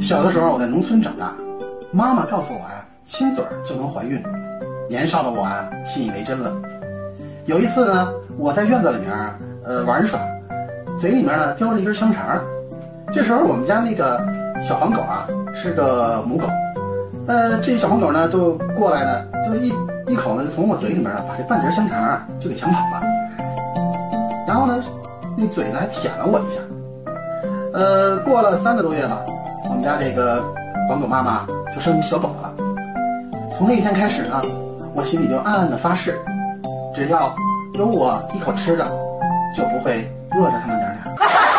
小的时候我在农村长大，妈妈告诉我呀，亲嘴儿就能怀孕。年少的我啊，信以为真了。有一次呢，我在院子里面呃玩耍，嘴里面呢叼着一根香肠。这时候我们家那个小黄狗啊是个母狗，呃，这小黄狗呢就过来呢，就一一口呢从我嘴里面呢把这半截香肠啊就给抢跑了。然后呢，那嘴呢还舔了我一下。呃，过了三个多月吧，我们家这个黄狗妈妈就生一小狗了。从那一天开始呢，我心里就暗暗的发誓，只要有我一口吃的，就不会饿着他们娘俩